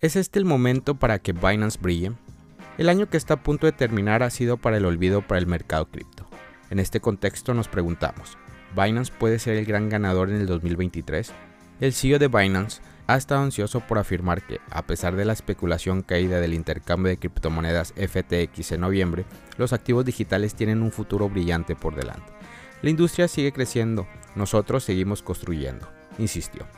¿Es este el momento para que Binance brille? El año que está a punto de terminar ha sido para el olvido para el mercado cripto. En este contexto nos preguntamos, ¿Binance puede ser el gran ganador en el 2023? El CEO de Binance ha estado ansioso por afirmar que, a pesar de la especulación caída del intercambio de criptomonedas FTX en noviembre, los activos digitales tienen un futuro brillante por delante. La industria sigue creciendo, nosotros seguimos construyendo, insistió.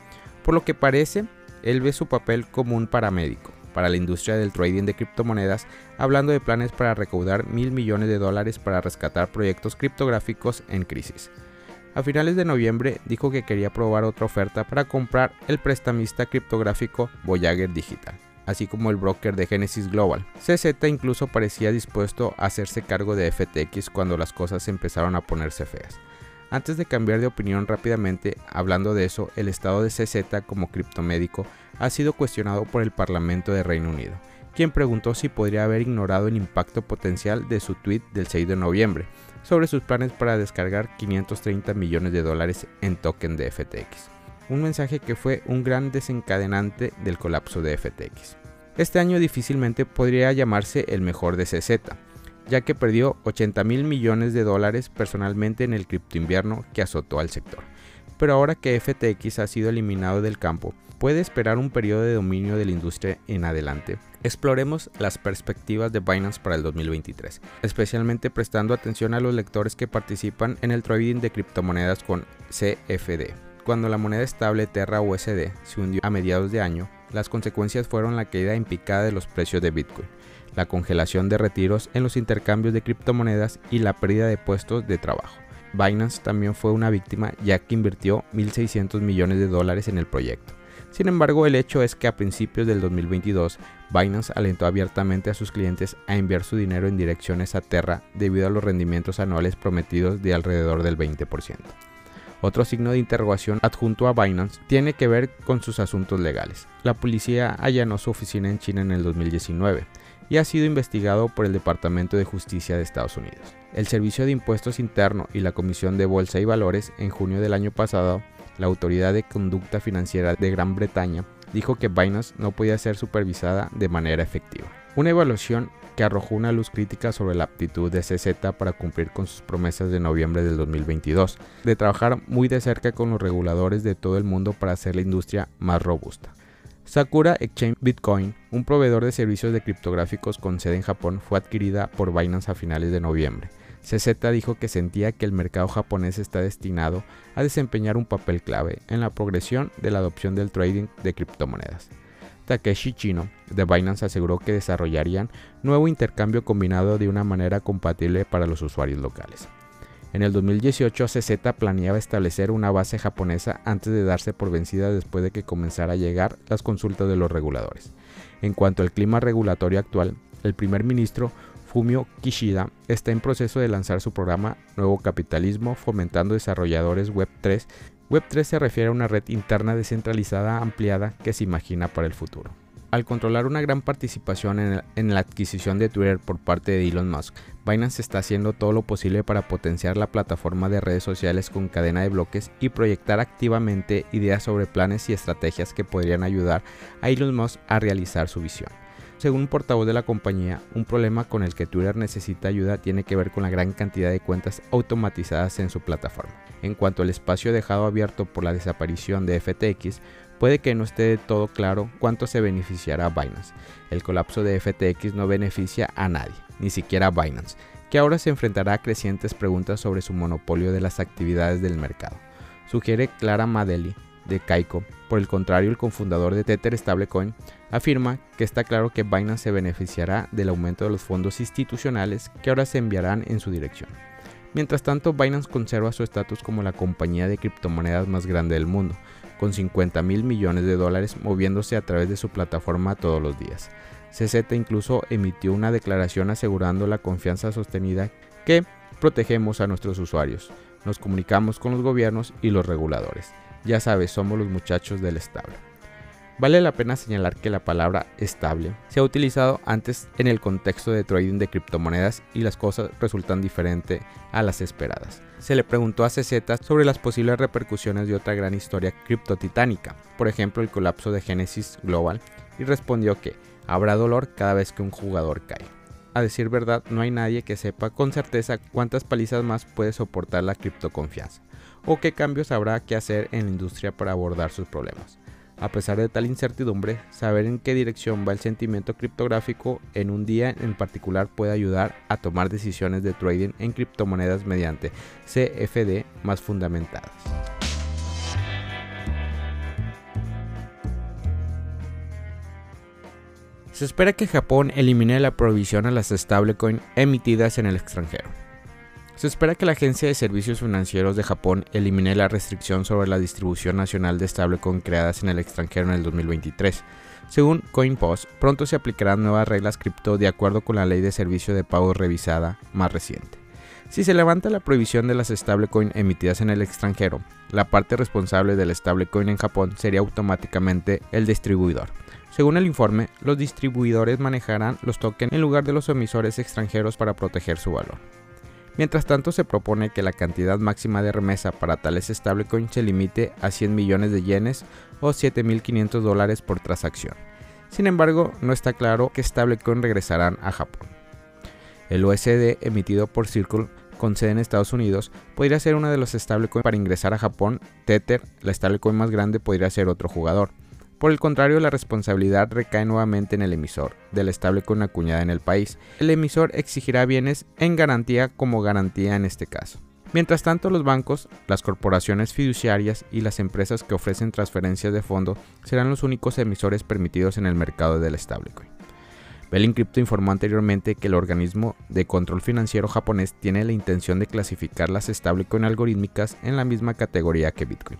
Por lo que parece, él ve su papel como un paramédico para la industria del trading de criptomonedas, hablando de planes para recaudar mil millones de dólares para rescatar proyectos criptográficos en crisis. A finales de noviembre dijo que quería probar otra oferta para comprar el prestamista criptográfico Voyager Digital, así como el broker de Genesis Global. CZ incluso parecía dispuesto a hacerse cargo de FTX cuando las cosas empezaron a ponerse feas. Antes de cambiar de opinión rápidamente, hablando de eso, el estado de CZ como criptomédico ha sido cuestionado por el Parlamento de Reino Unido, quien preguntó si podría haber ignorado el impacto potencial de su tweet del 6 de noviembre sobre sus planes para descargar 530 millones de dólares en token de FTX. Un mensaje que fue un gran desencadenante del colapso de FTX. Este año difícilmente podría llamarse el mejor de CZ, ya que perdió 80 mil millones de dólares personalmente en el cripto invierno que azotó al sector. Pero ahora que FTX ha sido eliminado del campo, puede esperar un periodo de dominio de la industria en adelante. Exploremos las perspectivas de Binance para el 2023, especialmente prestando atención a los lectores que participan en el trading de criptomonedas con CFD. Cuando la moneda estable Terra USD se hundió a mediados de año, las consecuencias fueron la caída en picada de los precios de Bitcoin, la congelación de retiros en los intercambios de criptomonedas y la pérdida de puestos de trabajo. Binance también fue una víctima ya que invirtió 1.600 millones de dólares en el proyecto. Sin embargo, el hecho es que a principios del 2022, Binance alentó abiertamente a sus clientes a enviar su dinero en direcciones a Terra debido a los rendimientos anuales prometidos de alrededor del 20%. Otro signo de interrogación adjunto a Binance tiene que ver con sus asuntos legales. La policía allanó su oficina en China en el 2019 y ha sido investigado por el Departamento de Justicia de Estados Unidos. El Servicio de Impuestos Interno y la Comisión de Bolsa y Valores en junio del año pasado, la Autoridad de Conducta Financiera de Gran Bretaña dijo que Binance no podía ser supervisada de manera efectiva. Una evaluación que arrojó una luz crítica sobre la aptitud de CZ para cumplir con sus promesas de noviembre del 2022, de trabajar muy de cerca con los reguladores de todo el mundo para hacer la industria más robusta. Sakura Exchange Bitcoin, un proveedor de servicios de criptográficos con sede en Japón, fue adquirida por Binance a finales de noviembre. CZ dijo que sentía que el mercado japonés está destinado a desempeñar un papel clave en la progresión de la adopción del trading de criptomonedas. Takeshi Chino de Binance aseguró que desarrollarían nuevo intercambio combinado de una manera compatible para los usuarios locales. En el 2018, CZ planeaba establecer una base japonesa antes de darse por vencida después de que comenzara a llegar las consultas de los reguladores. En cuanto al clima regulatorio actual, el primer ministro Fumio Kishida está en proceso de lanzar su programa Nuevo Capitalismo fomentando desarrolladores Web3. Web3 se refiere a una red interna descentralizada ampliada que se imagina para el futuro. Al controlar una gran participación en, la adquisición de Twitter por parte de Elon Musk, Binance está haciendo todo lo posible para potenciar la plataforma de redes sociales con cadena de bloques y proyectar activamente ideas sobre planes y estrategias que podrían ayudar a Elon Musk a realizar su visión. Según un portavoz de la compañía, un problema con el que Twitter necesita ayuda tiene que ver con la gran cantidad de cuentas automatizadas en su plataforma. En cuanto al espacio dejado abierto por la desaparición de FTX, puede que no esté de todo claro cuánto se beneficiará a Binance. El colapso de FTX no beneficia a nadie, ni siquiera a Binance, que ahora se enfrentará a crecientes preguntas sobre su monopolio de las actividades del mercado. Sugiere Clara Madeli, de Kaiko. Por el contrario, el cofundador de Tether Stablecoin afirma que está claro que Binance se beneficiará del aumento de los fondos institucionales que ahora se enviarán en su dirección. Mientras tanto, Binance conserva su estatus como la compañía de criptomonedas más grande del mundo, con 50 mil millones de dólares moviéndose a través de su plataforma todos los días. CZ incluso emitió una declaración asegurando la confianza sostenida que protegemos a nuestros usuarios, nos comunicamos con los gobiernos y los reguladores. Ya sabes, somos los muchachos del estable. Vale la pena señalar que la palabra estable se ha utilizado antes en el contexto de trading de criptomonedas y las cosas resultan diferentes a las esperadas. Se le preguntó a CZ sobre las posibles repercusiones de otra gran historia criptotitánica, por ejemplo el colapso de Genesis Global, y respondió que habrá dolor cada vez que un jugador cae. A decir verdad, no hay nadie que sepa con certeza cuántas palizas más puede soportar la criptoconfianza o qué cambios habrá que hacer en la industria para abordar sus problemas. A pesar de tal incertidumbre, saber en qué dirección va el sentimiento criptográfico en un día en particular puede ayudar a tomar decisiones de trading en criptomonedas mediante CFD más fundamentadas. Se espera que Japón elimine la provisión a las stablecoin emitidas en el extranjero. Se espera que la Agencia de Servicios Financieros de Japón elimine la restricción sobre la distribución nacional de stablecoin creadas en el extranjero en el 2023. Según CoinPost, pronto se aplicarán nuevas reglas cripto de acuerdo con la ley de servicio de pago revisada más reciente. Si se levanta la prohibición de las stablecoin emitidas en el extranjero, la parte responsable del stablecoin en Japón sería automáticamente el distribuidor. Según el informe, los distribuidores manejarán los tokens en lugar de los emisores extranjeros para proteger su valor. Mientras tanto, se propone que la cantidad máxima de remesa para tales stablecoins se limite a 100 millones de yenes o 7.500 dólares por transacción. Sin embargo, no está claro qué stablecoin regresarán a Japón. El USD emitido por Circle con sede en Estados Unidos podría ser uno de los stablecoins para ingresar a Japón. Tether, la stablecoin más grande, podría ser otro jugador. Por el contrario, la responsabilidad recae nuevamente en el emisor del con acuñada en el país. El emisor exigirá bienes en garantía como garantía en este caso. Mientras tanto, los bancos, las corporaciones fiduciarias y las empresas que ofrecen transferencias de fondo serán los únicos emisores permitidos en el mercado del stablecoin. Belling Crypto informó anteriormente que el organismo de control financiero japonés tiene la intención de clasificar las stablecoin algorítmicas en la misma categoría que Bitcoin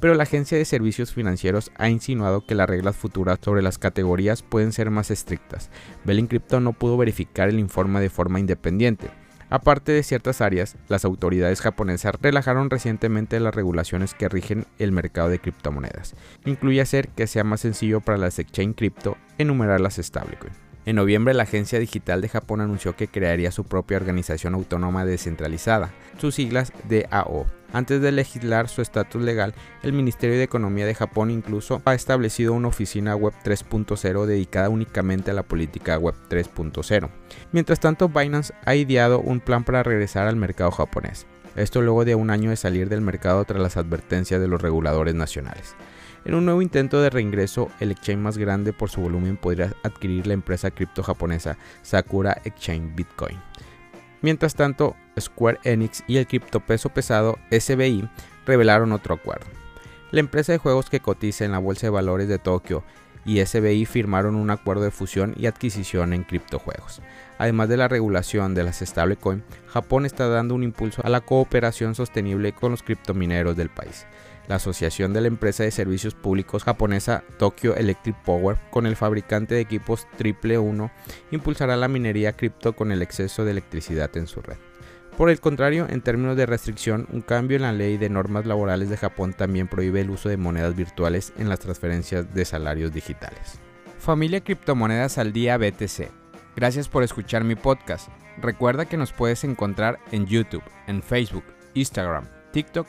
pero la Agencia de Servicios Financieros ha insinuado que las reglas futuras sobre las categorías pueden ser más estrictas. Belling Crypto no pudo verificar el informe de forma independiente. Aparte de ciertas áreas, las autoridades japonesas relajaron recientemente las regulaciones que rigen el mercado de criptomonedas. Incluye hacer que sea más sencillo para las exchange cripto enumerar las stablecoin. En noviembre, la Agencia Digital de Japón anunció que crearía su propia organización autónoma descentralizada, sus siglas DAO, antes de legislar su estatus legal, el Ministerio de Economía de Japón incluso ha establecido una oficina Web 3.0 dedicada únicamente a la política Web 3.0. Mientras tanto, Binance ha ideado un plan para regresar al mercado japonés. Esto luego de un año de salir del mercado tras las advertencias de los reguladores nacionales. En un nuevo intento de reingreso, el exchange más grande por su volumen podría adquirir la empresa cripto japonesa Sakura Exchange Bitcoin. Mientras tanto, Square Enix y el criptopeso pesado SBI revelaron otro acuerdo. La empresa de juegos que cotiza en la Bolsa de Valores de Tokio y SBI firmaron un acuerdo de fusión y adquisición en criptojuegos. Además de la regulación de las stablecoin, Japón está dando un impulso a la cooperación sostenible con los criptomineros del país la asociación de la empresa de servicios públicos japonesa Tokyo Electric Power con el fabricante de equipos Triple 1 impulsará la minería cripto con el exceso de electricidad en su red. Por el contrario, en términos de restricción, un cambio en la ley de normas laborales de Japón también prohíbe el uso de monedas virtuales en las transferencias de salarios digitales. Familia Criptomonedas al Día BTC. Gracias por escuchar mi podcast. Recuerda que nos puedes encontrar en YouTube, en Facebook, Instagram, TikTok